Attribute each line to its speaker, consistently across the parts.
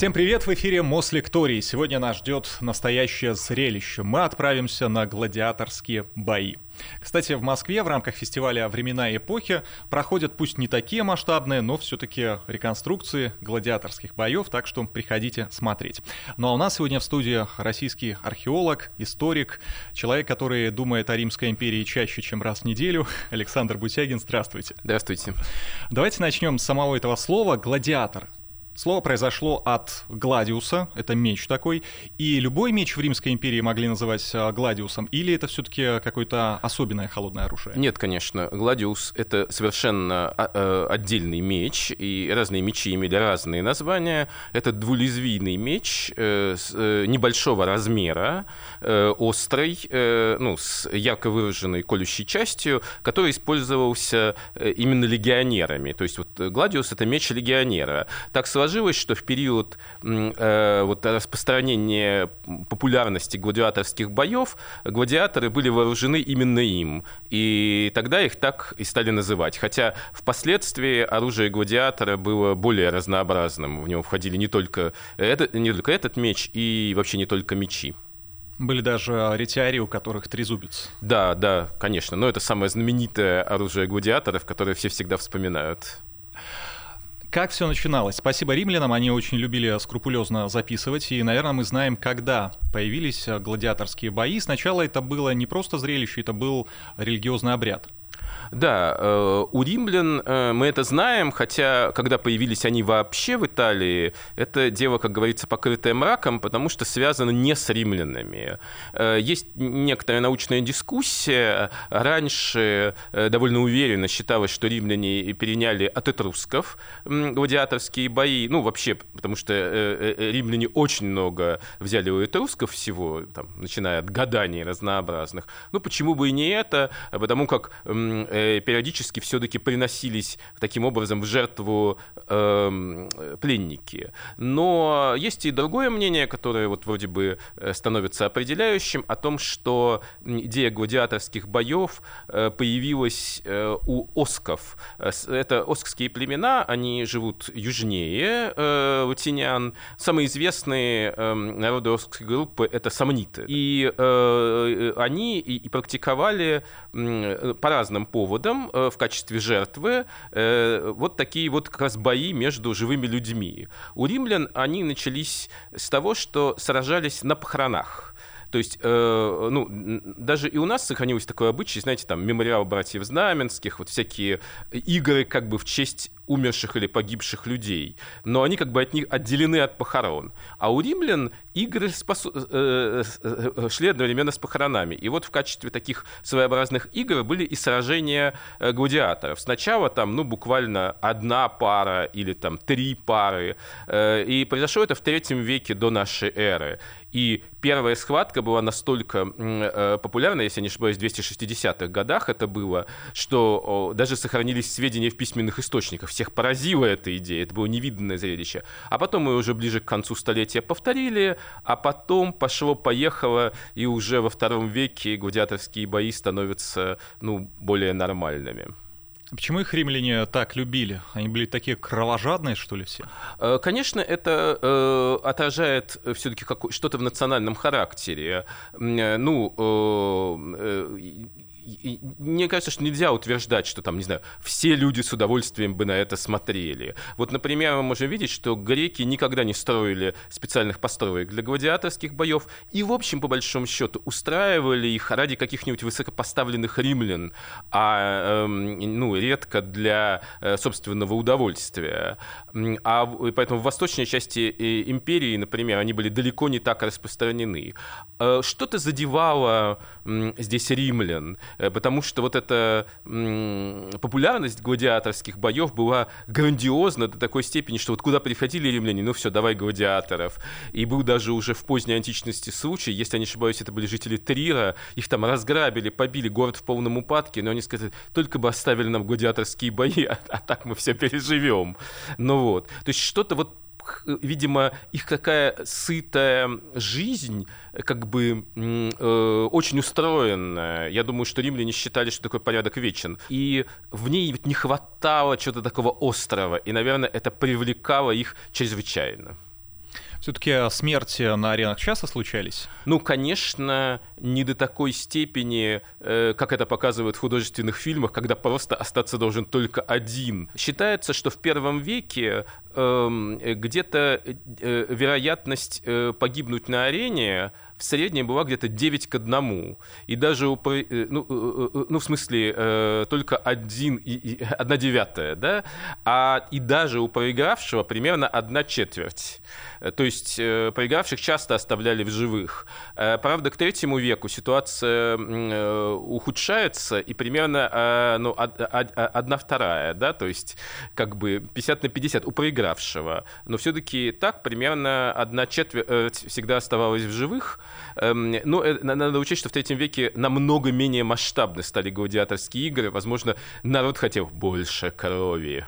Speaker 1: Всем привет, в эфире Мослекторий. Сегодня нас ждет настоящее зрелище. Мы отправимся на гладиаторские бои. Кстати, в Москве в рамках фестиваля «Времена и эпохи» проходят пусть не такие масштабные, но все-таки реконструкции гладиаторских боев, так что приходите смотреть. Ну а у нас сегодня в студии российский археолог, историк, человек, который думает о Римской империи чаще, чем раз в неделю, Александр Бутягин. Здравствуйте.
Speaker 2: Здравствуйте.
Speaker 1: Давайте начнем с самого этого слова «гладиатор». Слово произошло от гладиуса, это меч такой, и любой меч в Римской империи могли называть а, гладиусом, или это все-таки какое-то особенное холодное оружие?
Speaker 2: Нет, конечно, гладиус — это совершенно а, э, отдельный меч, и разные мечи имели разные названия. Это двулезвийный меч э, э, небольшого размера, острый, ну, с ярко выраженной колющей частью, который использовался именно легионерами. То есть вот гладиус — это меч легионера. Так сложилось сложилось, что в период э, вот, распространения популярности гладиаторских боев гладиаторы были вооружены именно им. И тогда их так и стали называть. Хотя впоследствии оружие гладиатора было более разнообразным. В него входили не только, это, не только этот меч и вообще не только мечи.
Speaker 1: Были даже ретиари, у которых трезубец.
Speaker 2: Да, да, конечно. Но это самое знаменитое оружие гладиаторов, которое все всегда вспоминают.
Speaker 1: Как все начиналось? Спасибо римлянам, они очень любили скрупулезно записывать, и, наверное, мы знаем, когда появились гладиаторские бои. Сначала это было не просто зрелище, это был религиозный обряд.
Speaker 2: Да, э, у римлян э, мы это знаем, хотя когда появились они вообще в Италии, это дело, как говорится, покрытое мраком, потому что связано не с римлянами. Э, есть некоторая научная дискуссия. Раньше довольно уверенно считалось, что римляне переняли от этрусков гладиаторские бои. Ну, вообще, потому что римляне очень много взяли у этрусков всего, там, начиная от гаданий разнообразных. Ну, почему бы и не это? Потому как периодически все-таки приносились таким образом в жертву э, пленники. Но есть и другое мнение, которое вот вроде бы э, становится определяющим, о том, что идея гладиаторских боев э, появилась у осков. Это оскские племена, они живут южнее э, латинян. Самые известные э, народы оскской группы — это самниты. И э, они и, и практиковали э, по разным поводам поводом э, в качестве жертвы э, вот такие вот как раз бои между живыми людьми. У римлян они начались с того, что сражались на похоронах. То есть, э, ну, даже и у нас сохранилось такое обычай, знаете, там, мемориал братьев Знаменских, вот всякие игры как бы в честь умерших или погибших людей, но они как бы от них отделены от похорон. А у римлян игры спасу... э, э, э шли одновременно с похоронами. И вот в качестве таких своеобразных игр были и сражения э, гладиаторов. Сначала там, ну, буквально одна пара или там три пары. И произошло это в третьем веке до нашей эры. И первая схватка была настолько э, популярна, если я не ошибаюсь, в 260-х годах это было, что даже сохранились сведения в письменных источниках. Всех поразила эта идея, это было невиданное зрелище. А потом мы уже ближе к концу столетия повторили, а потом пошло-поехало, и уже во втором веке гладиаторские бои становятся ну, более нормальными.
Speaker 1: Почему их римляне так любили? Они были такие кровожадные, что ли, все?
Speaker 2: Э, конечно, это э, отражает все-таки что-то в национальном характере. Э, ну, э, э мне кажется, что нельзя утверждать, что там, не знаю, все люди с удовольствием бы на это смотрели. Вот, например, мы можем видеть, что греки никогда не строили специальных построек для гладиаторских боев и, в общем, по большому счету, устраивали их ради каких-нибудь высокопоставленных римлян, а эм, ну, редко для э, собственного удовольствия. А поэтому в восточной части э, империи, например, они были далеко не так распространены. Э, что-то задевало здесь римлян. Э, потому что вот эта популярность гладиаторских боев была грандиозна до такой степени, что вот куда приходили римляне, ну все, давай гладиаторов. И был даже уже в поздней античности случай, если я не ошибаюсь, это были жители Трира, их там разграбили, побили, город в полном упадке, но они сказали, только бы оставили нам гладиаторские бои, а, а так мы все переживем. Ну вот. То есть что-то вот видимо, их какая сытая жизнь, как бы э, очень устроенная. Я думаю, что римляне считали, что такой порядок вечен. И в ней не хватало чего-то такого острого. И, наверное, это привлекало их чрезвычайно.
Speaker 1: Все-таки смерти на аренах часто случались?
Speaker 2: Ну, конечно, не до такой степени, э, как это показывают в художественных фильмах, когда просто остаться должен только один. Считается, что в первом веке эм, где-то э, вероятность э, погибнуть на арене в среднем была где-то 9 к 1. И даже, у, ну, ну, в смысле, только 1, 1 девятая, да? А и даже у проигравшего примерно 1 четверть. То есть проигравших часто оставляли в живых. Правда, к третьему веку ситуация ухудшается, и примерно ну, одна вторая, да, то есть как бы 50 на 50 у проигравшего. Но все-таки так примерно одна четверть всегда оставалась в живых. Эм, но э, надо учесть, что в третьем веке намного менее масштабны стали гладиаторские игры. Возможно, народ хотел больше крови.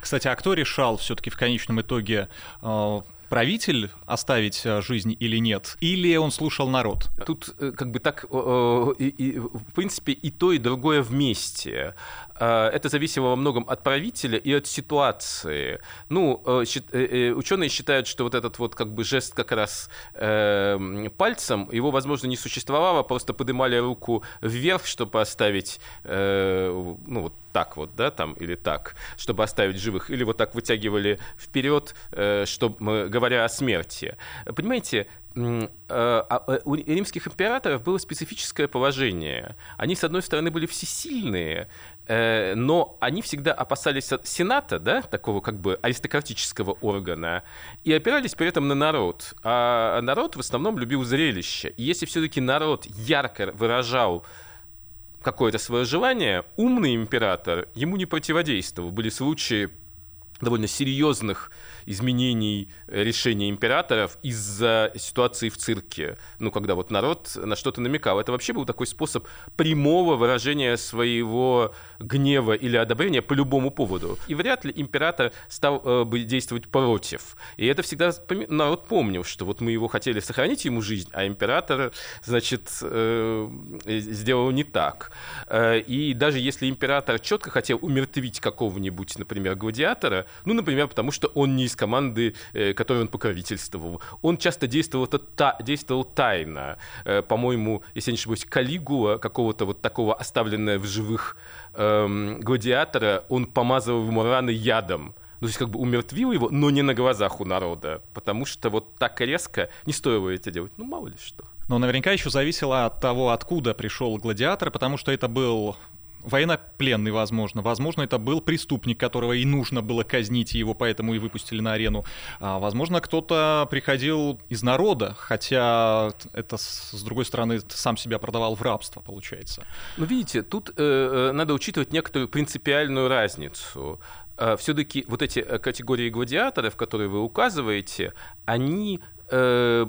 Speaker 1: Кстати, а кто решал все-таки в конечном итоге э, правитель оставить э, жизнь или нет, или он слушал народ?
Speaker 2: Тут как бы так, в принципе, и то, и другое вместе. А, это зависело во многом от правителя и от ситуации. Ну, э, э, э, ученые считают, что вот этот вот как бы жест как раз э, пальцем, его, возможно, не существовало, просто поднимали руку вверх, чтобы оставить, э, ну, вот так вот, да, там, или так, чтобы оставить живых, или вот так вытягивали вперед, э, чтобы, говоря о смерти. Понимаете, а, у римских императоров было специфическое положение. Они, с одной стороны, были всесильные, Э, но они всегда опасались Сената, да, такого как бы аристократического органа, и опирались при этом на народ. А народ в основном любил зрелище. И если все-таки народ ярко выражал какое-то свое желание, умный император ему не противодействовал. Были случаи довольно серьезных изменений э, решения императоров из-за ситуации в цирке. Ну, когда вот народ на что-то намекал. Это вообще был такой способ прямого выражения своего гнева или одобрения по любому поводу. И вряд ли император стал э, бы действовать против. И это всегда народ помнил, что вот мы его хотели сохранить ему жизнь, а император, значит, э, сделал не так. Э, и даже если император четко хотел умертвить какого-нибудь, например, гладиатора, ну, например, потому что он не из команды, э, которой он покровительствовал. Он часто действовал, это та, действовал тайно. Э, по-моему, если я не ошибаюсь, Калигула, какого-то вот такого оставленного в живых эм, гладиатора, он помазывал ему раны ядом. Ну, то есть как бы умертвил его, но не на глазах у народа, потому что вот так резко не стоило это делать. Ну, мало ли что.
Speaker 1: Но наверняка еще зависело от того, откуда пришел гладиатор, потому что это был военнопленный, возможно. Возможно, это был преступник, которого и нужно было казнить, и его поэтому и выпустили на арену. А, возможно, кто-то приходил из народа, хотя это, с другой стороны, сам себя продавал в рабство, получается.
Speaker 2: Ну, видите, тут э, э надо учитывать некоторую принципиальную разницу э, все-таки вот эти э, категории гладиаторов, которые вы указываете, они Э,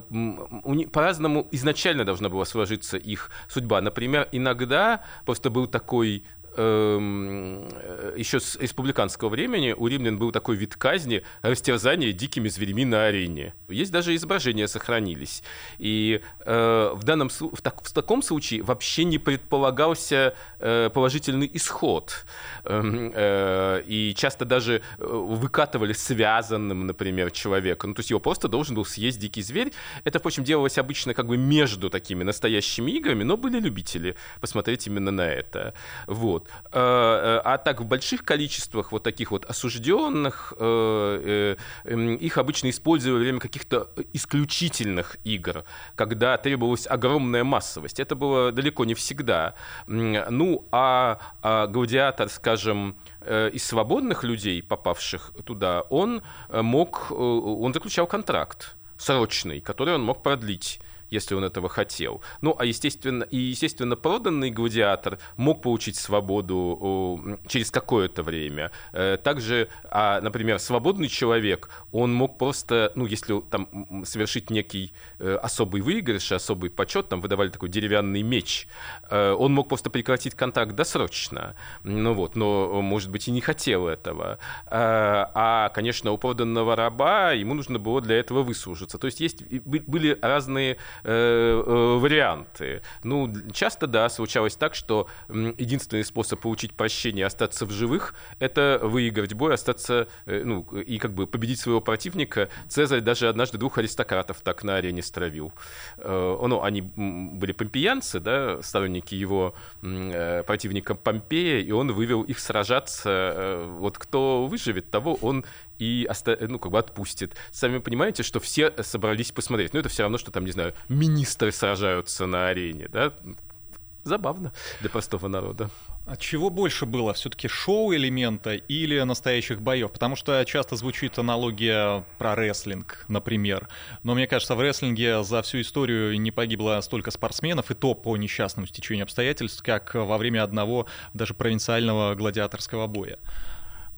Speaker 2: по-разному изначально должна была сложиться их судьба. Например, иногда просто был такой еще с республиканского времени у римлян был такой вид казни растерзание дикими зверями на арене. Есть даже изображения сохранились. И э, в, данном, в, так, в таком случае вообще не предполагался э, положительный исход. Эм, э, и часто даже э, выкатывали связанным, например, человека. Ну, то есть его просто должен был съесть дикий зверь. Это, впрочем, делалось обычно как бы между такими настоящими играми, но были любители посмотреть именно на это. Вот. Вот. Э, э, а так в больших количествах вот таких вот осужденных э, их обычно использовали во время каких-то исключительных игр, когда требовалась огромная массовость. Это было далеко не всегда. Ну, а, а гладиатор, скажем, из свободных людей, попавших туда, он мог, он заключал контракт срочный, который он мог продлить если он этого хотел. Ну, а естественно, и, естественно, проданный гладиатор мог получить свободу через какое-то время. Э, также, а, например, свободный человек, он мог просто, ну, если там совершить некий э, особый выигрыш, особый почет, там выдавали такой деревянный меч, э, он мог просто прекратить контакт досрочно. Ну вот, но, может быть, и не хотел этого. А, конечно, у проданного раба ему нужно было для этого выслужиться. То есть есть были разные варианты. Ну, часто, да, случалось так, что единственный способ получить прощение и остаться в живых — это выиграть бой, остаться, ну, и как бы победить своего противника. Цезарь даже однажды двух аристократов так на арене стравил. Ну, они были помпеянцы, да, сторонники его противника Помпея, и он вывел их сражаться. Вот кто выживет, того он и ну, как бы отпустит. Сами понимаете, что все собрались посмотреть. Но это все равно, что там, не знаю, министры сражаются на арене, да? Забавно для простого народа.
Speaker 1: А чего больше было? Все-таки шоу-элемента или настоящих боев? Потому что часто звучит аналогия про рестлинг, например. Но мне кажется, в рестлинге за всю историю не погибло столько спортсменов, и то по несчастному стечению обстоятельств, как во время одного даже провинциального гладиаторского боя.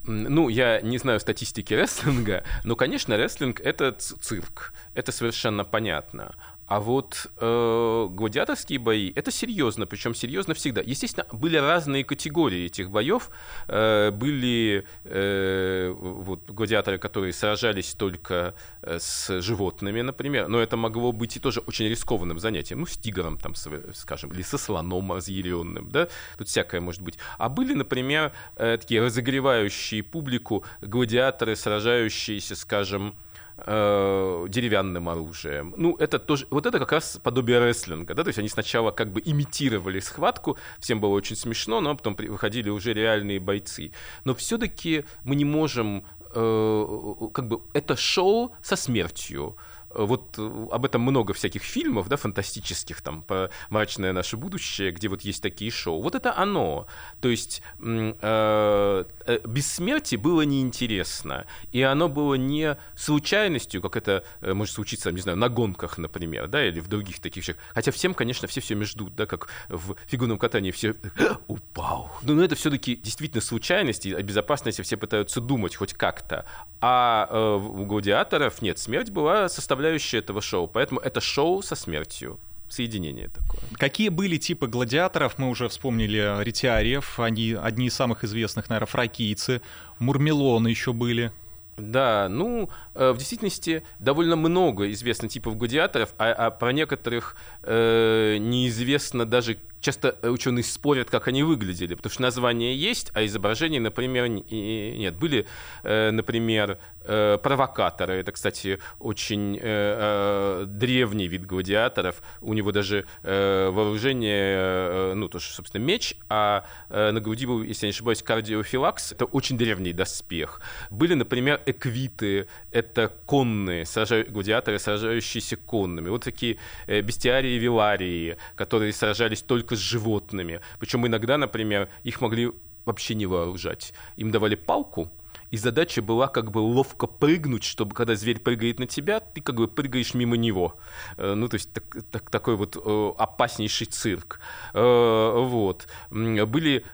Speaker 2: Ну, я не знаю статистики рестлинга, но, конечно, рестлинг — это цирк. Это совершенно понятно. А вот э, гладиаторские бои это серьезно, причем серьезно всегда. Естественно, были разные категории этих боев. Э, были э, вот, гладиаторы, которые сражались только э, с животными, например, но это могло быть и тоже очень рискованным занятием. Ну, с тигром, там, скажем, или со слоном разъяренным, да, тут всякое может быть. А были, например, э, такие разогревающие публику гладиаторы, сражающиеся, скажем, э, деревянным оружием. Ну, это тоже, вот это как раз подобие рестлинга, да, то есть они сначала как бы имитировали схватку, всем было очень смешно, но потом выходили уже реальные бойцы. Но все-таки мы не можем, э, как бы, это шоу со смертью. Э, вот э, об этом много всяких фильмов, да, фантастических, там, про мрачное наше будущее, где вот есть такие шоу. Вот это оно. То есть э, э, бессмертие было неинтересно, и оно было не случайностью, как это может случиться, не знаю, на гонках, например, да, или в других таких вещах. Хотя всем, конечно, все все ждут, да, как в фигурном катании все упал. Но, но это все-таки действительно случайность, и о безопасности все пытаются думать хоть как-то. А э, у гладиаторов нет, смерть была составляющей составляющая этого шоу. Поэтому это шоу со смертью соединение такое.
Speaker 1: Какие были типы гладиаторов? Мы уже вспомнили ретиариев, они одни из самых известных, наверное, фракийцы, мурмелоны еще были.
Speaker 2: Да, ну, э, в действительности довольно много известно типов гладиаторов, а, а про некоторых э, неизвестно даже часто ученые спорят, как они выглядели, потому что название есть, а изображений, например, нет. Были, э, например, э, провокаторы. Это, кстати, очень э, древний вид гладиаторов. У него даже вооружение, ну, тоже, собственно, меч, а на груди был, если я не ошибаюсь, кардиофилакс. Это очень древний доспех. Были, например, эквиты. Это конные гладиаторы, сражающиеся конными. Вот такие бестиарии и виларии, которые сражались только только с животными. Причем иногда, например, их могли вообще не вооружать. Им давали палку, и задача была как бы ловко прыгнуть, чтобы когда зверь прыгает на тебя, ты как бы прыгаешь мимо него. Э, ну, то есть так, так, такой вот э, опаснейший цирк. Э, вот. Были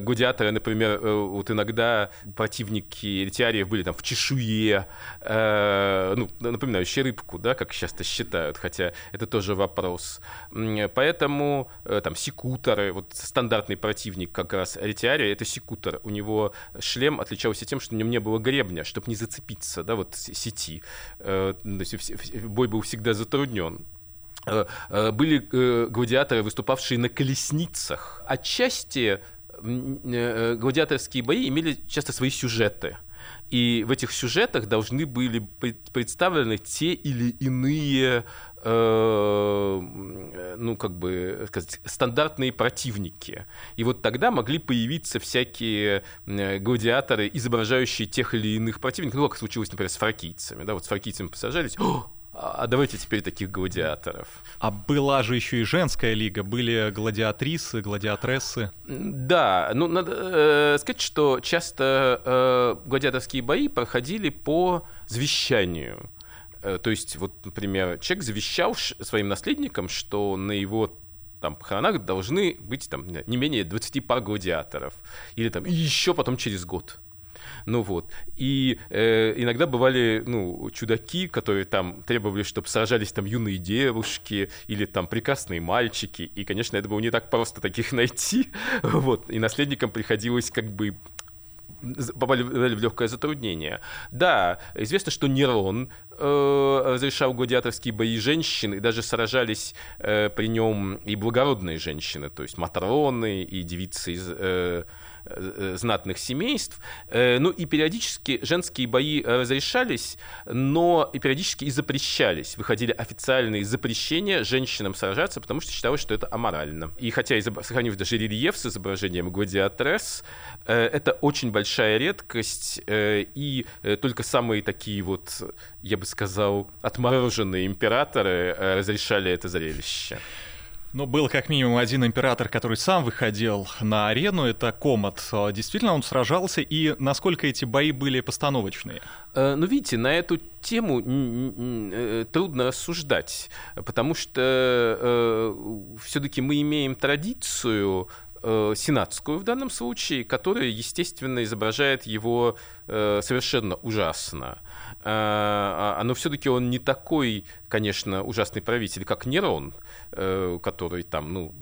Speaker 2: гладиаторы, например, вот иногда противники ретиариев были там в чешуе, ну, напоминающие рыбку, да, как часто считают, хотя это тоже вопрос. Поэтому там секуторы, вот стандартный противник как раз ретиария, это секутор. У него шлем отличался тем, тем, что на нем не было гребня, чтобы не зацепиться, да, вот сети. Э, бой был всегда затруднен э, э, были гладиаторы, выступавшие на колесницах. Отчасти гладиаторские бои имели часто свои сюжеты. И в этих сюжетах должны были представлены те или иные ну, как бы сказать, стандартные противники. И вот тогда могли появиться всякие э, гладиаторы, изображающие тех или иных противников, ну, как случилось, например, с фракийцами. Да, вот с фракийцами посажались, а давайте теперь таких гладиаторов.
Speaker 1: А была же еще и женская лига, были гладиатрисы, гладиатрессы.
Speaker 2: Да, ну надо э, сказать, что часто э, гладиаторские бои проходили по завещанию. Э, то есть, вот, например, человек завещал своим наследникам, что на его там похоронах должны быть там не менее 20 пар гладиаторов. Или там еще потом через год. Ну вот. И э, иногда бывали, ну, чудаки, которые там требовали, чтобы сражались там юные девушки или там прекрасные мальчики. И, конечно, это было не так просто таких найти. Вот. И наследникам приходилось как бы попали в легкое затруднение. Да, известно, что Нерон э, разрешал гладиаторские бои женщин, и даже сражались э, при нем и благородные женщины, то есть матроны и девицы из э, знатных семейств. Э, ну и периодически женские бои разрешались, но и периодически и запрещались. Выходили официальные запрещения женщинам сражаться, потому что считалось, что это аморально. И хотя сохранив даже рельеф с изображением гладиатрес, э, это очень большая редкость, и только самые такие вот, я бы сказал, отмороженные императоры разрешали это зрелище.
Speaker 1: Но был как минимум один император, который сам выходил на арену, это Комат. Действительно, он сражался, и насколько эти бои были постановочные?
Speaker 2: Э, ну, видите, на эту тему э, трудно рассуждать, потому что э, все-таки мы имеем традицию э, сенатскую в данном случае, которая, естественно, изображает его э, совершенно ужасно. Э, а, но все-таки он не такой, конечно, ужасный правитель, как Нерон, э, который там, ну,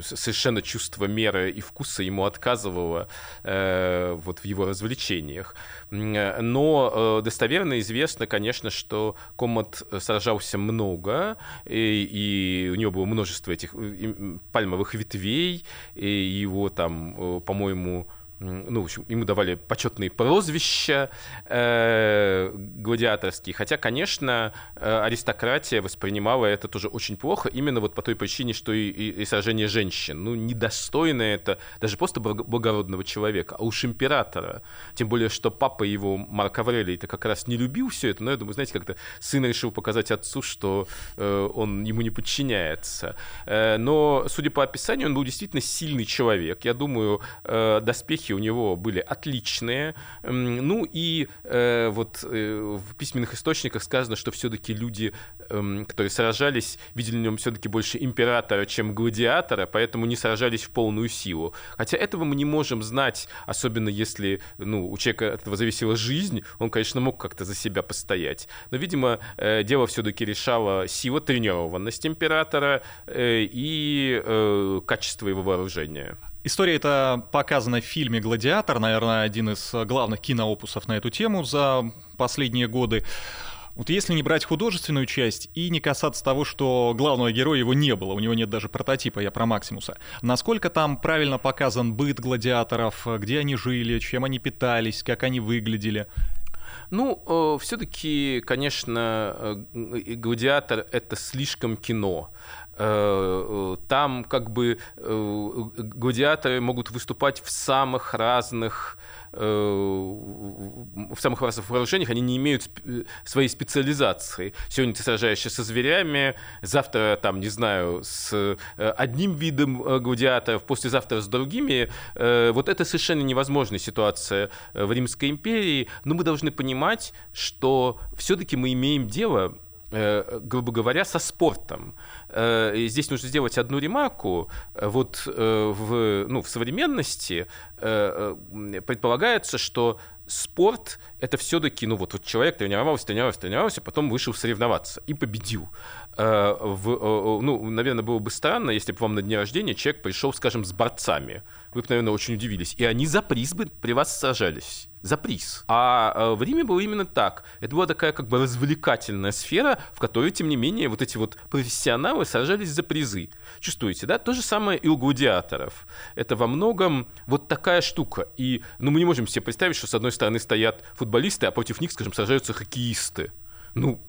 Speaker 2: совершенно чувство меры и вкуса ему отказывало э, вот в его развлечениях. Но э, достоверно известно, конечно, что Комат сражался много, и, и у него было множество этих э, пальмовых ветвей, и его там, э, по-моему, ну, в общем, ему давали почетные прозвища э, гладиаторские. Хотя, конечно, э, аристократия воспринимала это тоже очень плохо, именно вот по той причине, что и, и, и сражение женщин. Ну, недостойно это даже просто благородного человека, а уж императора. Тем более, что папа его, Марк Аврелий, это как раз не любил все это, но я думаю, знаете, как-то сын решил показать отцу, что э, он ему не подчиняется. Э, но, судя по описанию, он был действительно сильный человек. Я думаю, э, доспехи у него были отличные. Ну и э, вот э, в письменных источниках сказано, что все-таки люди, э, которые сражались, видели в нем все-таки больше императора, чем гладиатора, поэтому не сражались в полную силу. Хотя этого мы не можем знать, особенно если ну, у человека от этого зависела жизнь, он, конечно, мог как-то за себя постоять. Но, видимо, э, дело все-таки решала сила, тренированность императора э, и э, качество его вооружения.
Speaker 1: История эта показана в фильме «Гладиатор», наверное, один из главных киноопусов на эту тему за последние годы. Вот если не брать художественную часть и не касаться того, что главного героя его не было, у него нет даже прототипа, я про Максимуса, насколько там правильно показан быт гладиаторов, где они жили, чем они питались, как они выглядели?
Speaker 2: Ну, э, все-таки, конечно, э, гладиатор это слишком кино. Э, там как бы э, гладиаторы могут выступать в самых разных э, в самых разных вооружениях, они не имеют своей специализации. Сегодня ты сражаешься со зверями, завтра, там, не знаю, с одним видом гладиаторов, послезавтра с другими. Вот это совершенно невозможная ситуация в Римской империи, но мы должны понимать, что все-таки мы имеем дело Э, грубо говоря, со спортом. Э, и здесь нужно сделать одну ремарку. Вот э, в, ну, в современности предполагается, что спорт — это все-таки, ну вот, вот человек тренировался, тренировался, тренировался, потом вышел соревноваться и победил. В, ну, наверное, было бы странно, если бы вам на дне рождения человек пришел, скажем, с борцами. Вы бы, наверное, очень удивились. И они за приз бы при вас сражались за приз. А э, в Риме было именно так. Это была такая как бы развлекательная сфера, в которой, тем не менее, вот эти вот профессионалы сражались за призы. Чувствуете, да? То же самое и у гладиаторов. Это во многом вот такая штука. И ну, мы не можем себе представить, что с одной стороны стоят футболисты, а против них, скажем, сражаются хоккеисты. Ну,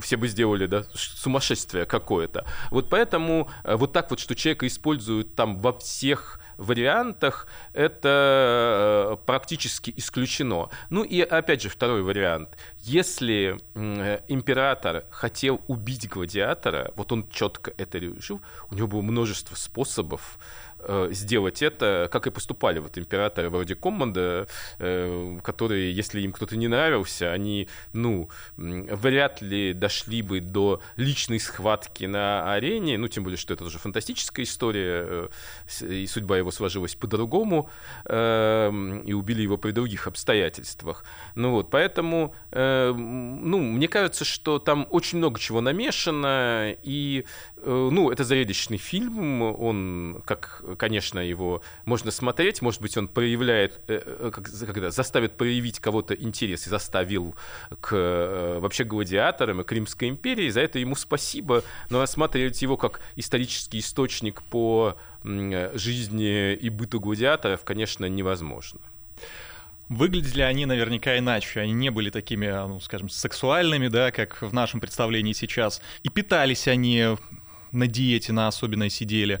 Speaker 2: все бы сделали, да, сумасшествие какое-то. Вот поэтому э, вот так вот, что человека используют там во всех вариантах, это э, практически исключено. Ну и опять же второй вариант. Если император хотел убить гладиатора, вот он четко это решил, у него было множество способов Э, сделать это, как и поступали вот императоры вроде Комманда, э, которые, если им кто-то не нравился, они, ну, вряд ли дошли бы до личной схватки на арене, ну, тем более, что это уже фантастическая история, э, и судьба его сложилась по-другому, и убили его при других обстоятельствах. Ну вот, поэтому, ну, мне кажется, что там очень много чего намешано, и, ну, это зрелищный фильм, он, как конечно, его можно смотреть, может быть, он проявляет, как, когда заставит проявить кого-то интерес и заставил к вообще гладиаторам и к Римской империи, за это ему спасибо, но рассматривать его как исторический источник по жизни и быту гладиаторов, конечно, невозможно.
Speaker 1: Выглядели они наверняка иначе. Они не были такими, ну, скажем, сексуальными, да, как в нашем представлении сейчас. И питались они на диете, на особенной сидели.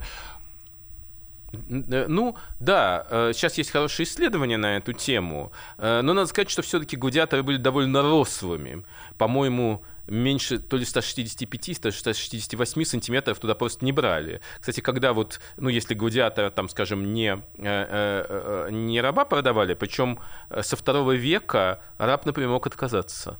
Speaker 2: Э, ну, да, сейчас э, есть хорошие исследования на эту тему, э, но надо сказать, что все-таки гладиаторы были довольно рослыми. По-моему, меньше то ли 165, то ли 168 сантиметров туда просто не брали. Кстати, когда вот, ну, если гладиатора, там, скажем, не, не раба продавали, причем со второго века раб, например, мог отказаться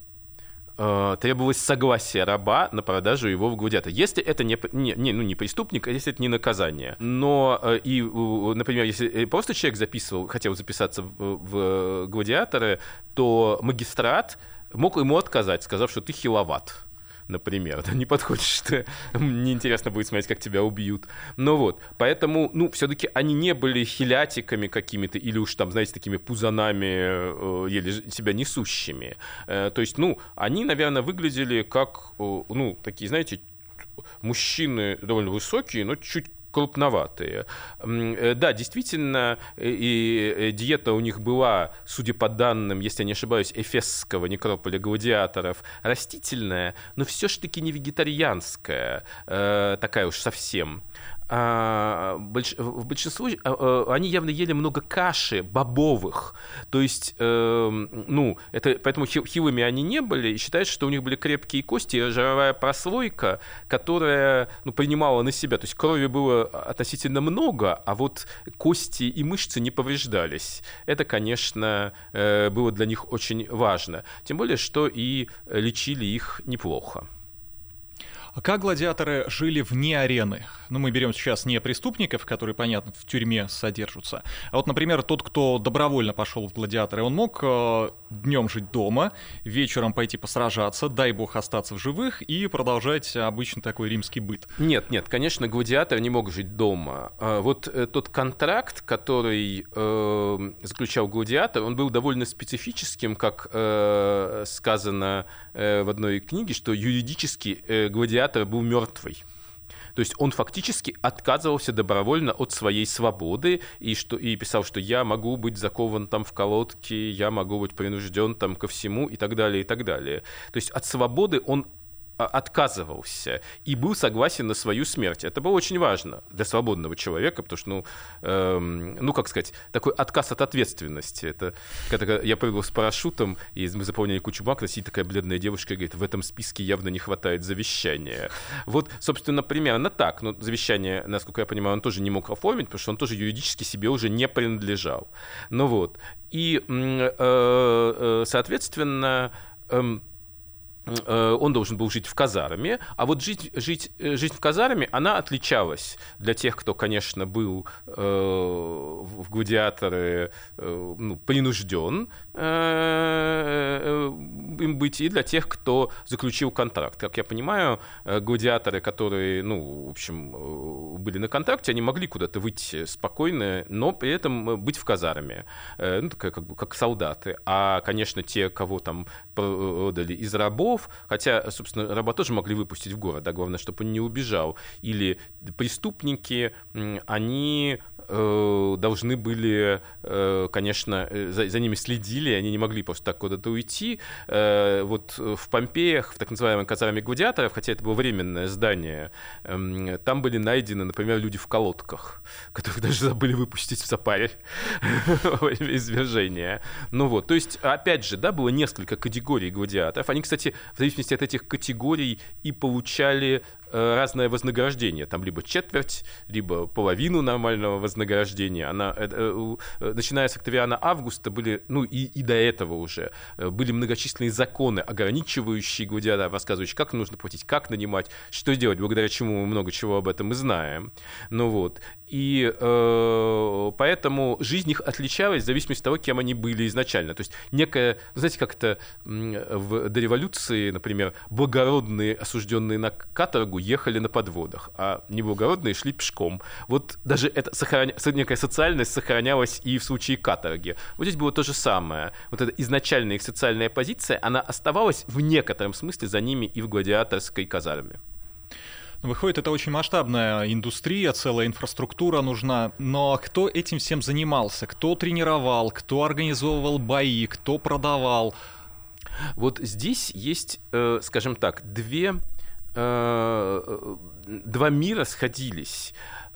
Speaker 2: э, требовалось согласие раба на продажу его в гладиатор. Если это не, не, не, ну, не преступник, а если это не наказание. Но э, и, например, если просто человек записывал, хотел записаться в, в гладиаторы, то магистрат мог ему отказать, сказав, что ты хиловат например, да, не подходишь, ты, мне интересно будет смотреть, как тебя убьют. Ну вот, поэтому, ну, все-таки они не были хилятиками какими-то или уж там, знаете, такими пузанами, э, еле себя несущими. Э, то есть, ну, они, наверное, выглядели как, э, ну, такие, знаете, мужчины довольно высокие, но чуть крупноватые. Э, да, действительно, и э, диета у них была, судя по данным, если я не ошибаюсь, эфесского некрополя гладиаторов, растительная, но все-таки не вегетарианская, э, такая уж совсем а, больш, в большинстве а, а, они явно ели много каши бобовых, то есть, э, ну, это поэтому хилыми они не были, и считается, что у них были крепкие кости и жировая прослойка, которая, ну, принимала на себя, то есть крови было относительно много, а вот кости и мышцы не повреждались. Это, конечно, э, было для них очень важно, тем более, что и лечили их неплохо.
Speaker 1: А как гладиаторы жили вне арены? Ну, мы берем сейчас не преступников, которые, понятно, в тюрьме содержатся, а вот, например, тот, кто добровольно пошел в гладиаторы, он мог э, днем жить дома, вечером пойти посражаться, дай бог остаться в живых и продолжать обычный такой римский быт.
Speaker 2: Нет, нет, конечно, гладиатор не мог жить дома. А вот э, тот контракт, который э, заключал гладиатор, он был довольно специфическим, как э, сказано э, в одной книге, что юридически э, гладиатор император был мертвый. То есть он фактически отказывался добровольно от своей свободы и, что, и писал, что я могу быть закован там в колодке, я могу быть принужден там ко всему и так далее, и так далее. То есть от свободы он а, отказывался и был согласен на свою смерть. Это было очень важно для свободного человека, потому что, ну, эм, ну как сказать, такой отказ от ответственности. Это когда я прыгал с парашютом, и мы заполнили кучу бак, сидит такая бледная девушка и говорит, в этом списке явно не хватает завещания. Вот, собственно, примерно так. Но завещание, насколько я понимаю, он тоже не мог оформить, потому что он тоже юридически себе уже не принадлежал. Ну вот. И, э, э, соответственно, Э, он должен был жить в казарме, а вот жить, жить, э, жизнь в казарме, она отличалась для тех, кто, конечно, был э, в гладиаторы э, ну, принужден э, э, им быть, и для тех, кто заключил контракт. Как я понимаю, гладиаторы, которые, ну, в общем, были на контракте, они могли куда-то выйти спокойно, но при этом быть в казарме, э, ну, как, как, как солдаты. А, конечно, те, кого там продали из рабов, рабов, хотя, собственно, раба тоже могли выпустить в город, да, главное, чтобы он не убежал. Или преступники, они должны были, э, конечно, э, за, за ними следили, они не могли просто так куда-то уйти. Э, вот в Помпеях, в так называемой казарме гладиаторов, хотя это было временное здание, э, там были найдены, например, люди в колодках, которых даже забыли выпустить в запаре извержения. Ну вот, то есть, опять же, да, было несколько категорий гладиаторов. Они, кстати, в зависимости от этих категорий и получали Э, разное вознаграждение, там либо четверть, либо половину нормального вознаграждения. Она, э, э, начиная с Октавиана Августа были, ну и, и до этого уже, были многочисленные законы, ограничивающие гладиатора, рассказывающие, как нужно платить, как нанимать, что делать, благодаря чему мы много чего об этом и знаем. Ну вот. И э, поэтому жизнь их отличалась в зависимости от того, кем они были изначально. То есть некая, знаете, как-то в, до революции, например, благородные, осужденные на каторгу, ехали на подводах, а неблагородные шли пешком. Вот даже эта сохраня... некая социальность сохранялась и в случае каторги. Вот здесь было то же самое. Вот эта изначальная их социальная позиция, она оставалась в некотором смысле за ними и в гладиаторской казарме.
Speaker 1: Выходит, это очень масштабная индустрия, целая инфраструктура нужна. Но кто этим всем занимался? Кто тренировал? Кто организовывал бои? Кто продавал?
Speaker 2: Вот здесь есть, э, скажем так, две, э, два мира сходились.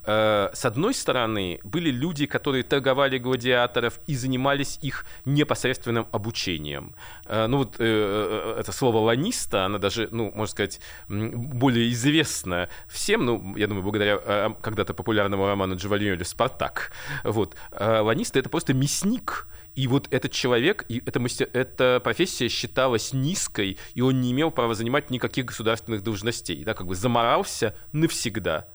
Speaker 2: Э, с одной стороны, были люди, которые торговали гладиаторов и занимались их непосредственным обучением. Э, ну вот э, это слово «ланиста», оно даже, ну, можно сказать, более известно всем, ну, я думаю, благодаря когда-то популярному роману Джавальоли «Спартак». Вот. Ланиста — это просто мясник, и вот этот человек, и эта, мастер, эта профессия считалась низкой, и он не имел права занимать никаких государственных должностей. Да, как бы заморался навсегда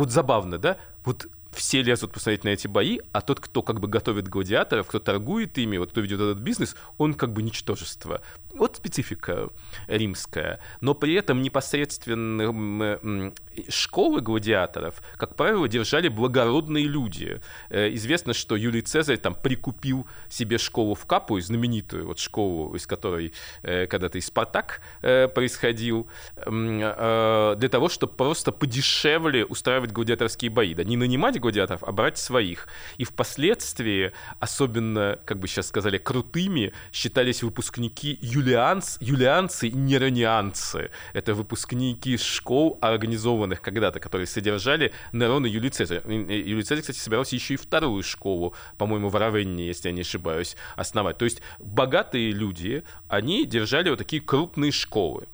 Speaker 2: вот забавно, да? Вот все лезут посмотреть на эти бои, а тот, кто как бы готовит гладиаторов, кто торгует ими, вот кто ведет этот бизнес, он как бы ничтожество. Вот специфика римская. Но при этом непосредственно школы гладиаторов, как правило, держали благородные люди. Э, известно, что Юлий Цезарь там прикупил себе школу в Капу, знаменитую вот школу, из которой э, когда-то и Спартак э, происходил, для того, чтобы просто подешевле устраивать гладиаторские бои. Да, не нанимать гладиаторов, а брать своих. И впоследствии, особенно, как бы сейчас сказали, крутыми, считались выпускники юлианц, юлианцы и неронианцы. Это выпускники школ, организованных когда-то, которые содержали Нерон и Юлий Цезарь. Юлий Цезарь, кстати, собирался еще и вторую школу, по-моему, в Равенне, если я не ошибаюсь, основать. То есть богатые люди, они держали вот такие крупные школы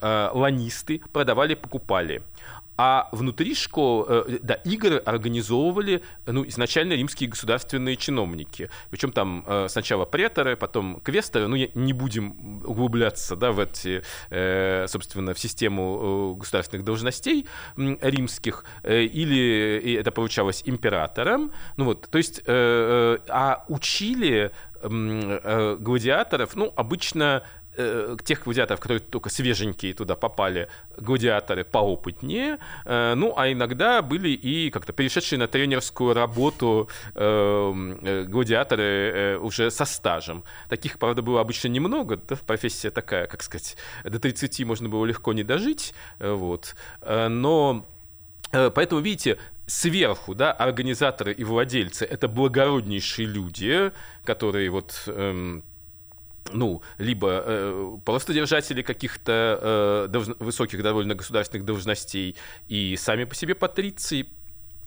Speaker 2: э, ланисты продавали, покупали. А внутри школ, э, да, игры организовывали ну, изначально римские государственные чиновники. Причем там э, сначала преторы, потом квесторы. Ну, не будем углубляться да, в эти, э, собственно, в систему государственных должностей римских. Или это получалось императором. Ну вот, то есть, а учили гладиаторов, ну, обычно э, тех гладиаторов, которые только свеженькие туда попали, гладиаторы поопытнее, э, ну, а иногда были и как-то перешедшие на тренерскую работу эм, э, гладиаторы э, уже со стажем. Таких, правда, было обычно немного, да, профессия такая, как сказать, до 30 можно было легко не дожить, э, вот, э, но Поэтому, видите, сверху, да, организаторы и владельцы — это благороднейшие люди, которые вот эм, ну, либо э, просто держатели каких-то э, долж... высоких довольно государственных должностей и сами по себе патриции,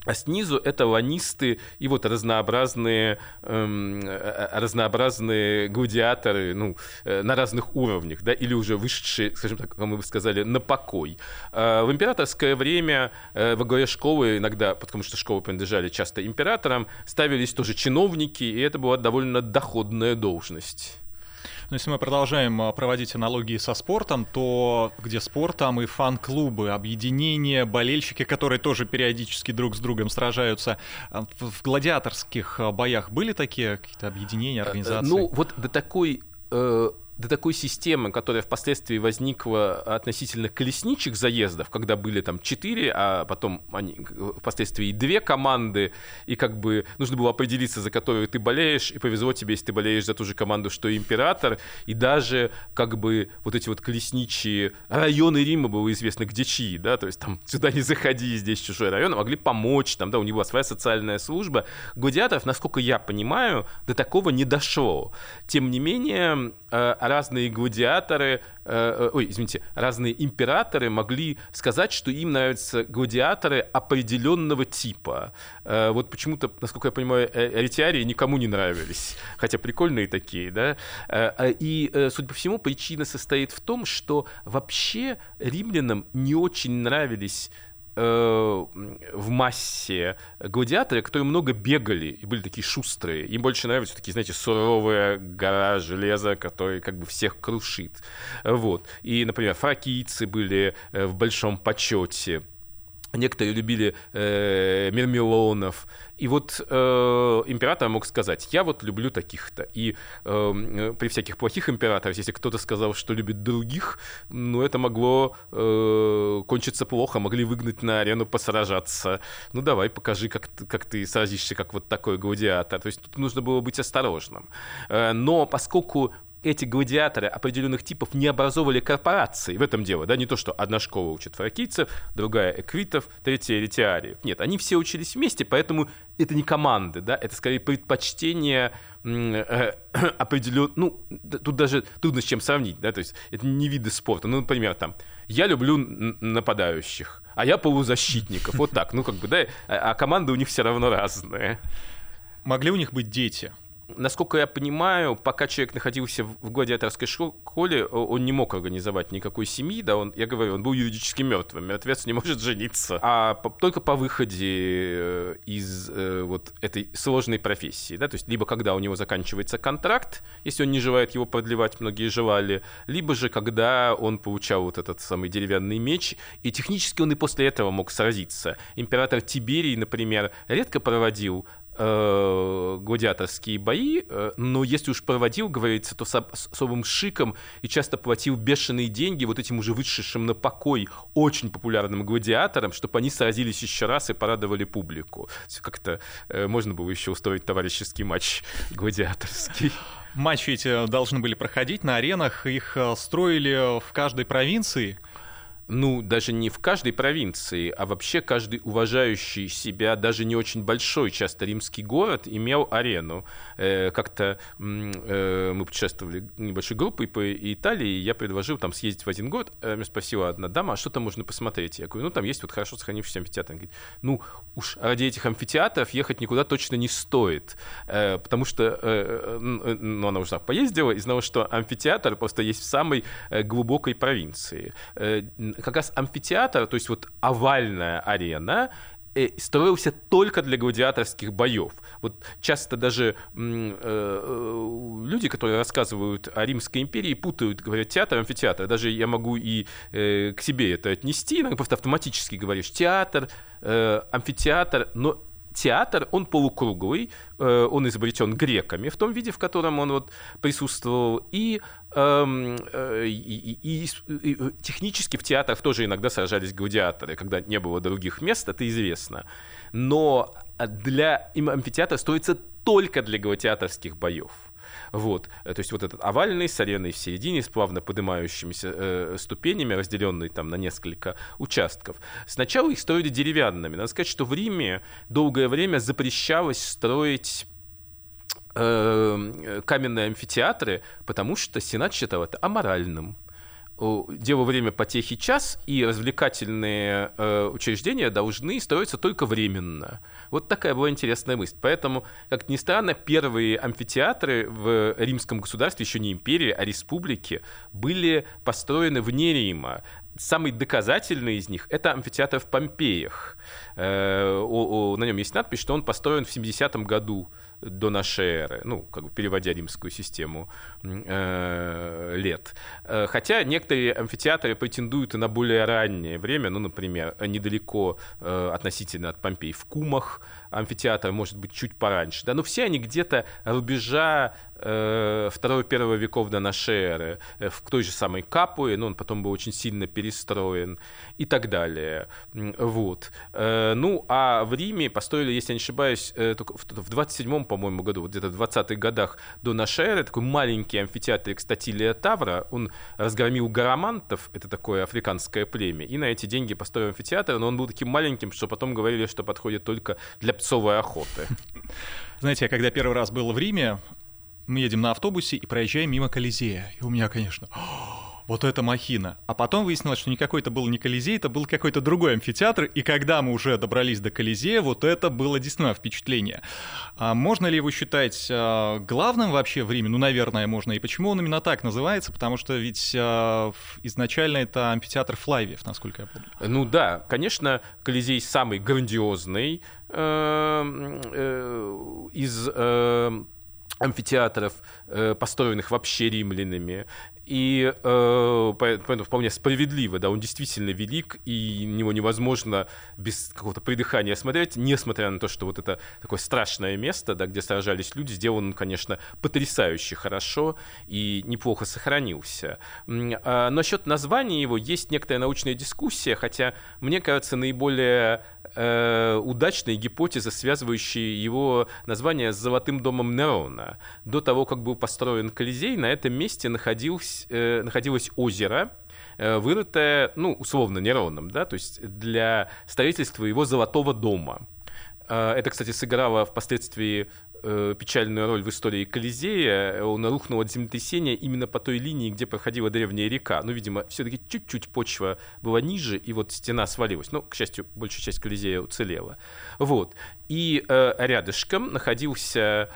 Speaker 2: а снизу это ланисты и вот разнообразные, эм, э, э, разнообразные гладиаторы ну, э, на разных уровнях, да, или уже вышедшие, скажем так, как мы бы сказали, на покой. Э, в императорское время э, во главе школы иногда, потому что школы принадлежали часто императорам, ставились тоже чиновники, и это была довольно доходная должность.
Speaker 1: Но если мы продолжаем а, проводить аналогии со спортом, то где спорт, там и фан-клубы, объединения, болельщики, которые тоже периодически друг с другом сражаются. А, в гладиаторских а, боях были такие какие-то объединения, э, организации?
Speaker 2: Ну, вот до такой э, до такой системы, которая впоследствии возникла относительно колесничек заездов, когда были там четыре, а потом они впоследствии две команды, и как бы нужно было определиться, за которую ты болеешь, и повезло тебе, если ты болеешь за ту же команду, что и император, и даже как бы вот эти вот колесничие районы Рима было известно, где чьи, да, то есть там сюда не заходи, здесь чужой район, могли помочь, там, да, у него своя социальная служба. Гладиаторов, насколько я понимаю, до такого не дошло. Тем не менее, э, разные гладиаторы, э, э, ой, извините, разные императоры могли сказать, что им нравятся гладиаторы определенного типа. Э, вот почему-то, насколько я понимаю, ретиарии никому не нравились, хотя прикольные такие, да. И, судя по всему, причина состоит в том, что вообще римлянам не очень нравились Э, в массе гладиаторы, которые много бегали и были такие шустрые. Им больше нравятся такие, знаете, суровая гора железа, который как бы всех крушит. Вот. И, например, фракийцы были э, в большом почете. Некоторые любили э, Мермелонов. И вот э, император мог сказать, я вот люблю таких-то. И э, при всяких плохих императорах, если кто-то сказал, что любит других, ну, это могло э, кончиться плохо, могли выгнать на арену посражаться. Ну, давай, покажи, как, как ты сразишься, как вот такой гладиатор. То есть тут нужно было быть осторожным. Э, но поскольку эти гладиаторы определенных типов не образовывали корпорации. В этом дело, да, не то, что одна школа учит фракийцев, другая эквитов, третья ретиариев. Нет, они все учились вместе, поэтому это не команды, да, это скорее предпочтение э, определен... Ну, тут даже трудно с чем сравнить, да, то есть это не виды спорта. Ну, например, там, я люблю нападающих, а я полузащитников, вот так, ну, как бы, да, а, а команды у них все равно разные.
Speaker 1: Могли у них быть дети?
Speaker 2: Насколько я понимаю, пока человек находился в гладиаторской школе, он не мог организовать никакой семьи, да, он, я говорю, он был юридически мертвым, мертвец не может жениться. А по, только по выходе э, из э, вот этой сложной профессии, да, то есть либо когда у него заканчивается контракт, если он не желает его продлевать, многие желали, либо же когда он получал вот этот самый деревянный меч, и технически он и после этого мог сразиться. Император Тиберий, например, редко проводил э, гладиаторские бои, э, но если уж проводил, говорится, то с, особым шиком и часто платил бешеные деньги вот этим уже вышедшим на покой очень популярным гладиаторам, чтобы они сразились еще раз и порадовали публику. Как-то э, можно было еще устроить товарищеский матч гладиаторский.
Speaker 1: Матчи эти должны были проходить на аренах, их строили в каждой провинции
Speaker 2: ну, даже не в каждой провинции, а вообще каждый уважающий себя, даже не очень большой, часто римский город, имел арену. Э, как-то э, мы путешествовали небольшой группой по Италии, и я предложил там съездить в один год. Э, меня спросила одна дама, а что там можно посмотреть? Я говорю, ну, там есть вот хорошо сохранившийся амфитеатр. Она говорит, ну, уж ради этих амфитеатров ехать никуда точно не стоит, э, потому что, э, ну, она уже так поездила и знала, что амфитеатр просто есть в самой э, глубокой провинции э, как раз амфитеатр, то есть вот овальная арена, э, строился только для гладиаторских боев. Вот часто даже э, э, люди, которые рассказывают о Римской империи, путают, говорят, театр, амфитеатр. Даже я могу и э, к себе это отнести, просто автоматически говоришь театр, э, амфитеатр, но театр, он полукруглый, э, он изобретен греками в том виде, в котором он вот присутствовал, и, эм, э, и, и, и, и технически в театрах тоже иногда сражались гладиаторы, когда не было других мест, это известно. Но для им амфитеатр строится только для гладиаторских боев. Вот. Э, то есть вот этот овальный с ареной в середине, с плавно поднимающимися э, ступенями, разделенный там на несколько участков. Сначала их строили деревянными. Надо сказать, что в Риме долгое время запрещалось строить э, каменные амфитеатры, потому что Сенат считал это аморальным дело время потехи час, и развлекательные э, учреждения должны строиться только временно. Вот такая была интересная мысль. Поэтому, как ни странно, первые амфитеатры в римском государстве, еще не империи, а республики, были построены вне Рима. Самый доказательный из них – это амфитеатр в Помпеях. Э, о, о, на нем есть надпись, что он построен в 70-м году до нашей эры, ну, как бы переводя римскую систему э, лет. Э, хотя некоторые амфитеатры претендуют и на более раннее время, ну, например, недалеко э, относительно от Помпей в Кумах амфитеатр может быть чуть пораньше, да, но все они где-то рубежа э, второго-первого веков до нашей эры, э, в той же самой Капуе, но он потом был очень сильно перестроен и так далее. Вот. Э, ну, а в Риме построили, если я не ошибаюсь, только в 27-м, по-моему, году, вот где-то в 20-х годах до нашей эры, такой маленький амфитеатр Экстатилия Тавра, он разгромил гарамантов, это такое африканское племя, и на эти деньги построил амфитеатр, но он был таким маленьким, что потом говорили, что подходит только для псовой охоты.
Speaker 1: Знаете, я когда первый раз был в Риме, мы едем на автобусе и проезжаем мимо Колизея. И у меня, конечно, вот это махина. А потом выяснилось, что никакой это был не Колизей, это был какой-то другой амфитеатр, и когда мы уже добрались до Колизея, вот это было действительно впечатление. А можно ли его считать а, главным вообще в Риме? Ну, наверное, можно. И почему он именно так называется? Потому что ведь а, изначально это амфитеатр Флавиев, насколько я помню.
Speaker 2: Ну да, конечно, Колизей самый грандиозный э, э, из... Э, амфитеатров, построенных вообще римлянами. И э, поэтому вполне справедливо, да, он действительно велик, и него невозможно без какого-то придыхания смотреть, несмотря на то, что вот это такое страшное место, да, где сражались люди, сделан он, конечно, потрясающе хорошо и неплохо сохранился. А насчет названия его есть некоторая научная дискуссия, хотя, мне кажется, наиболее э, удачной гипотеза, связывающая его название с Золотым домом Нерона. До того, как был построен Колизей, на этом месте находилось, э, находилось озеро, э, вырытое, ну, условно, Нероном, да, то есть для строительства его Золотого дома. Э, это, кстати, сыграло впоследствии э, печальную роль в истории Колизея. Он рухнул от землетрясения именно по той линии, где проходила древняя река. Ну, видимо, все-таки чуть-чуть почва была ниже, и вот стена свалилась. Ну, к счастью, большая часть Колизея уцелела. Вот. И э, рядышком находился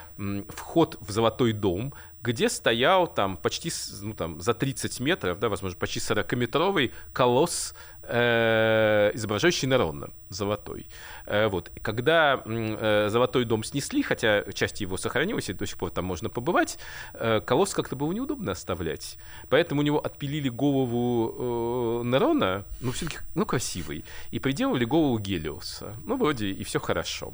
Speaker 2: вход в Золотой дом, где стоял там почти ну, там, за 30 метров, да, возможно, почти 40-метровый колосс, э, изображающий Нерона, золотой. Э, вот. Когда э, Золотой дом снесли, хотя часть его сохранилась, и до сих пор там можно побывать, э, колосс как-то было неудобно оставлять. Поэтому у него отпилили голову э, Нерона, ну, все-таки, ну, красивый, и приделали голову Гелиоса. Ну, вроде и все хорошо.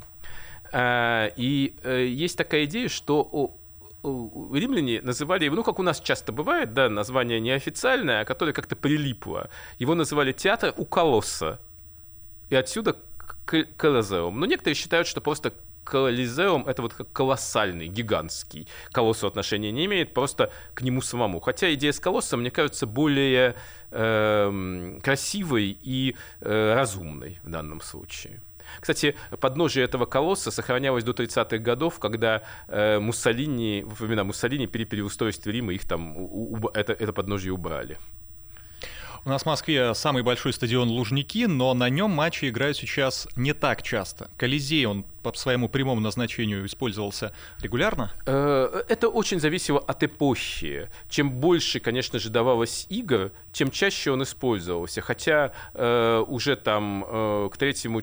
Speaker 2: Э, и э, есть такая идея, что римляне называли его, ну, как у нас часто бывает, да, название неофициальное, а которое как-то прилипло. Его называли театр у колосса. И отсюда колозеум. Но некоторые считают, что просто колизеум это вот как колоссальный, гигантский. Колоссу отношения не имеет, просто к нему самому. Хотя идея с колоссом, мне кажется, более э, красивой и э, разумной в данном случае. Кстати, подножие этого колосса сохранялось до 30-х годов, когда э, Муссолини, во времена Муссолини при переустройстве Рима их там у, у, это, это подножие убрали.
Speaker 1: У нас в Москве самый большой стадион Лужники, но на нем матчи играют сейчас не так часто. Колизей, он по своему прямому назначению использовался регулярно?
Speaker 2: Э, это очень зависело от эпохи. Чем больше, конечно же, давалось игр, тем чаще он использовался. Хотя э, уже там э, к третьему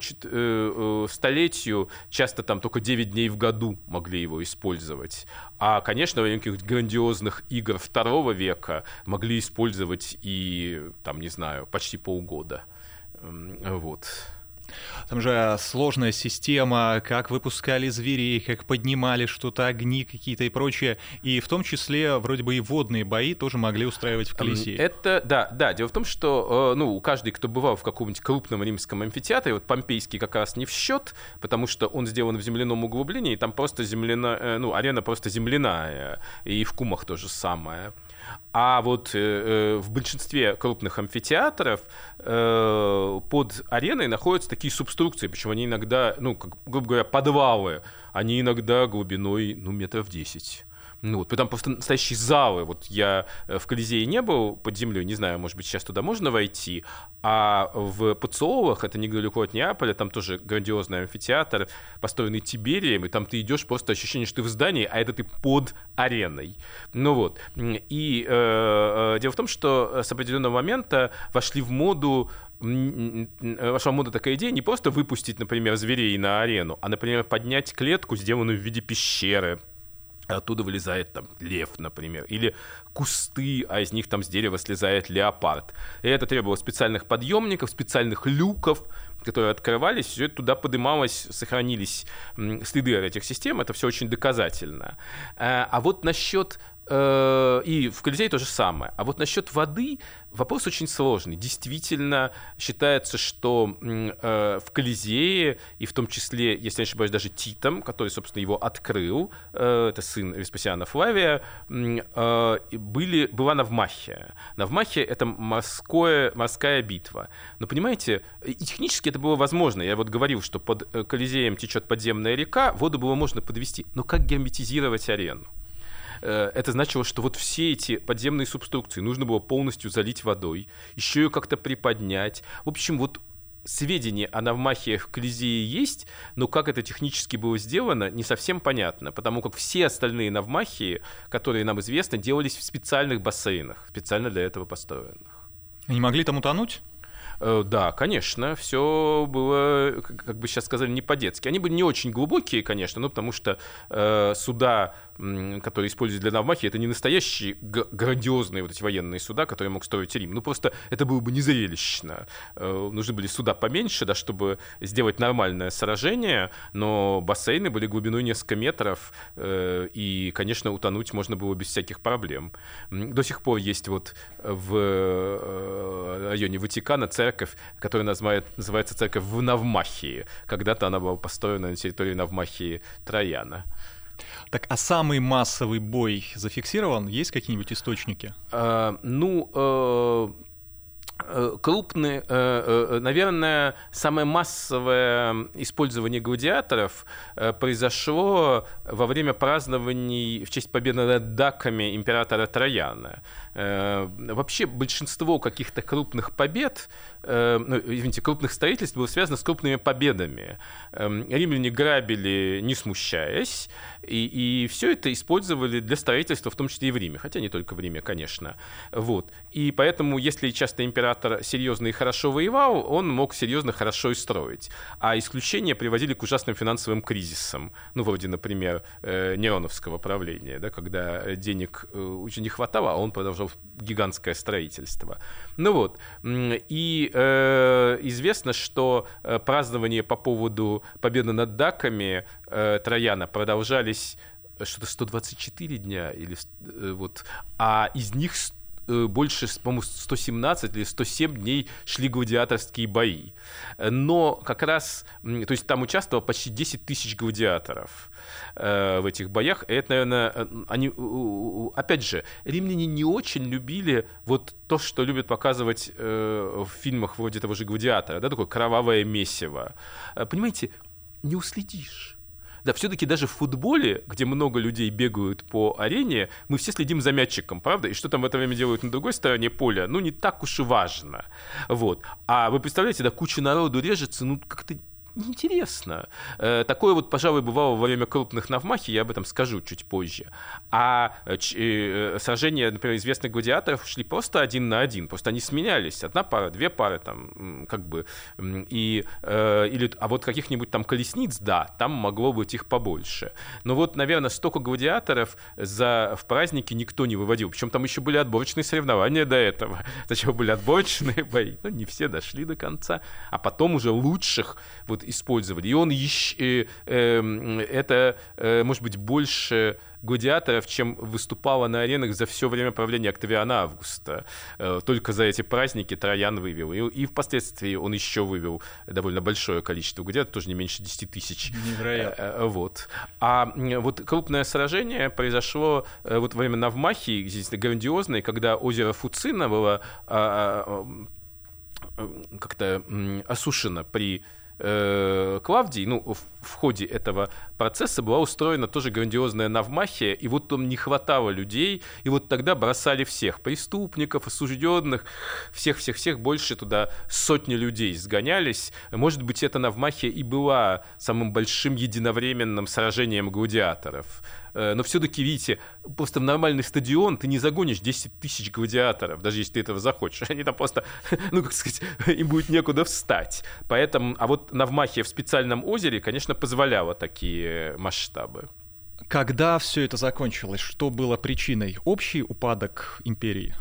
Speaker 2: столетию часто там только 9 дней в году могли его использовать. А, конечно, во время грандиозных игр второго века могли использовать и, там, не знаю, почти полгода. Вот.
Speaker 1: Там же сложная система, как выпускали зверей, как поднимали что-то, огни какие-то и прочее. И в том числе вроде бы и водные бои тоже могли устраивать в Колизее.
Speaker 2: Это, да, да. Дело в том, что, э, ну, каждый, кто бывал в каком-нибудь крупном римском амфитеатре, вот Помпейский как раз не в счет, потому что он сделан в земляном углублении, и там просто земляная, э, ну, арена просто земляная, и в Кумах то же самое. А вот э, э, в большинстве крупных амфитеатров э, под ареной находятся такие субструкции, причем они иногда, ну, как, грубо говоря, подвалы, они иногда глубиной, ну, метров 10. Ну, вот, там просто настоящие залы. Вот я э, в Колизее не был под землей, не знаю, может быть, сейчас туда можно войти. А в Пациолах, это недалеко от Неаполя, там тоже грандиозный амфитеатр, построенный Тиберием, и там ты идешь, просто ощущение, что ты в здании, а это ты под ареной. Ну вот. И э, э дело в том, что с определенного момента вошли в моду вошла в моду такая идея не просто выпустить, например, зверей на арену, а, например, поднять клетку, сделанную в виде пещеры, Оттуда вылезает там лев, например, или кусты, а из них там с дерева слезает леопард. И это требовало специальных подъемников, специальных люков, которые открывались, все это туда подымалось, сохранились следы этих систем, это все очень доказательно. Э, а вот насчет и в Колизее то же самое. А вот насчет воды вопрос очень сложный. Действительно считается, что э, в Колизее, и в том числе, если я не ошибаюсь, даже Титом, который, собственно, его открыл, э, это сын Веспасиана Флавия, были, была Навмахия. Навмахия — это морское, морская битва. Но, понимаете, и технически это было возможно. Я вот говорил, что под Колизеем течет подземная река, воду было можно подвести. Но как герметизировать арену? Э, это значило, что вот все эти подземные субструкции нужно было полностью залить водой, еще ее как-то приподнять. В общем, вот сведения о навмахиях в Колизее есть, но как это технически было сделано, не совсем понятно, потому как все остальные навмахии, которые нам известны, делались в специальных бассейнах, специально для этого построенных.
Speaker 1: Они могли там утонуть?
Speaker 2: Э, да, конечно, все было, как бы сейчас сказали, не по-детски. Они были не очень глубокие, конечно, ну, потому что э, суда которые используют для Навмахи, это не настоящие грандиозные вот эти военные суда, которые мог строить Рим. Ну, просто это было бы незрелищно. Э, нужны были суда поменьше, да, чтобы сделать нормальное сражение, но бассейны были глубиной несколько метров, э, и, конечно, утонуть можно было без всяких проблем. До сих пор есть вот в э, районе Ватикана церковь, которая называется церковь в Навмахии. Когда-то она была построена на территории Навмахии Трояна.
Speaker 1: Так, а самый массовый бой зафиксирован? Есть какие-нибудь источники?
Speaker 2: А, ну, крупный, э, э, наверное, самое массовое использование гладиаторов произошло во время празднований в честь победы над даками императора Трояна. Вообще большинство каких-то крупных побед, ну, извините, крупных строительств было связано с крупными победами. Эм, римляне грабили, не смущаясь, и, и все это использовали для строительства, в том числе и в Риме, хотя не только в Риме, конечно. Вот. И поэтому, если часто император серьезно и хорошо воевал, он мог серьезно хорошо и строить. А исключения приводили к ужасным финансовым кризисам. Ну, вроде, например, э, Нероновского правления, да, когда денег э, очень не хватало, а он продолжал гигантское строительство. Ну вот. И э, известно, что э, празднования по поводу победы над даками э, Трояна продолжались э, что-то 124 дня, или, э, вот, а из них больше, по-моему, 117 или 107 дней шли гладиаторские бои. Но как раз, то есть там участвовало почти 10 тысяч гладиаторов э, в этих боях. И это, наверное, они, опять же, римляне не очень любили вот то, что любят показывать э, в фильмах вроде того же «Гладиатора», да, такое кровавое месиво. Понимаете, не уследишь. Да, все-таки даже в футболе, где много людей бегают по арене, мы все следим за мячиком, правда? И что там в это время делают на другой стороне поля, ну, не так уж и важно. Вот. А вы представляете, да, куча народу режется, ну, как-то интересно. Э, такое вот, пожалуй, бывало во время крупных навмахи, я об этом скажу чуть позже. А э, э, сражения, например, известных гладиаторов шли просто один на один, просто они сменялись, одна пара, две пары там, как бы, и, или, а вот каких-нибудь там колесниц, да, там могло быть их побольше. Но вот, наверное, столько гладиаторов за, в празднике никто не выводил, причем там еще были отборочные соревнования до этого. Сначала были отборочные бои, ну, не все дошли до конца, а потом уже лучших вот использовали. И он еще, э, э, это, э, может быть, больше гладиаторов, чем выступало на аренах за все время правления Октавиана Августа. Э, только за эти праздники Троян вывел. И, и впоследствии он еще вывел довольно большое количество гладиаторов, тоже не меньше 10 тысяч.
Speaker 1: Невероятно.
Speaker 2: Вот. А вот крупное сражение произошло вот во время Навмахи, здесь грандиозное, когда озеро Фуцина было а, а, как-то осушено при э, Клавдий, ну, в, в ходе этого процесса была устроена тоже грандиозная навмахия, и вот там не хватало людей, и вот тогда бросали всех, преступников, осужденных, всех-всех-всех, больше туда сотни людей сгонялись. Может быть, эта навмахия и была самым большим единовременным сражением гладиаторов. Э, но все-таки, видите, просто в нормальный стадион ты не загонишь 10 тысяч гладиаторов, даже если ты этого захочешь. Они там просто, ну, как сказать, им будет некуда встать. Поэтому, а вот Навмахия в специальном озере, конечно, позволяла такие масштабы.
Speaker 1: Когда все это закончилось, что было причиной? Общий упадок империи?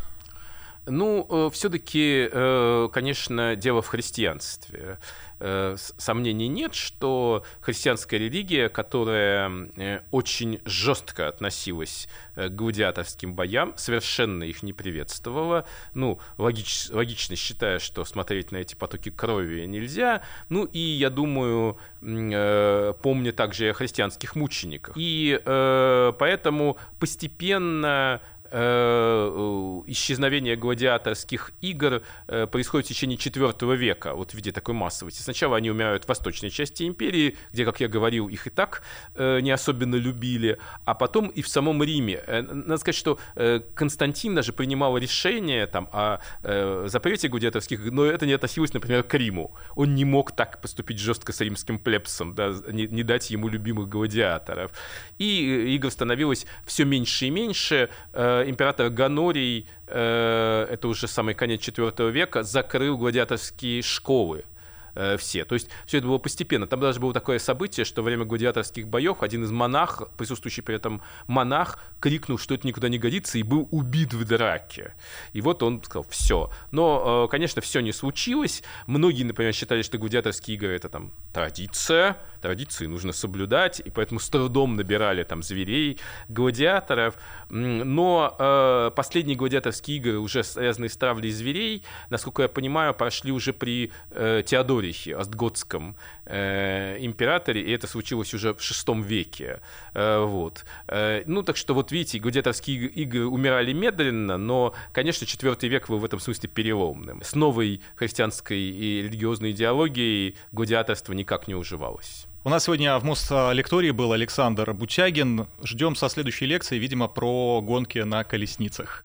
Speaker 2: Ну, э, все-таки, э, конечно, дело в христианстве. Э, сомнений нет, что христианская религия, которая очень жестко относилась к гладиаторским боям, совершенно их не приветствовала. Ну, логич, логично считая, что смотреть на эти потоки крови нельзя. Ну, и, я думаю, помня также о христианских мучениках. И поэтому постепенно исчезновение гладиаторских игр э, происходит в течение IV века, вот в виде такой массовости. Сначала они умирают в восточной части империи, где, как я говорил, их и так э, не особенно любили, а потом и в самом Риме. Надо сказать, что Константин даже принимал решение там, о запрете гладиаторских, но это не относилось, например, к Риму. Он не мог так поступить жестко с римским плебсом, да, не, не дать ему любимых гладиаторов. И игр становилось все меньше и меньше, император Ганорий, э, это уже самый конец IV века, закрыл гладиаторские школы э, все. То есть все это было постепенно. Там даже было такое событие, что во время гладиаторских боев один из монах, присутствующий при этом монах, крикнул, что это никуда не годится, и был убит в драке. И вот он сказал, все. Но, э, конечно, все не случилось. Многие, например, считали, что гладиаторские игры — это там традиция, традиции нужно соблюдать, и поэтому с трудом набирали там зверей, гладиаторов. Но э, последние гладиаторские игры, уже связанные с травлей зверей, насколько я понимаю, прошли уже при э, Теодорихе, Остготском э, императоре, и это случилось уже в шестом веке. Э, вот. Э, ну, так что вот видите, гладиаторские игры умирали медленно, но, конечно, четвертый век был в этом смысле переломным. С новой христианской и религиозной идеологией гладиаторство никак не уживалось.
Speaker 1: У нас сегодня в Мос-лектории был Александр Бутягин. Ждем со следующей лекции, видимо, про гонки на колесницах.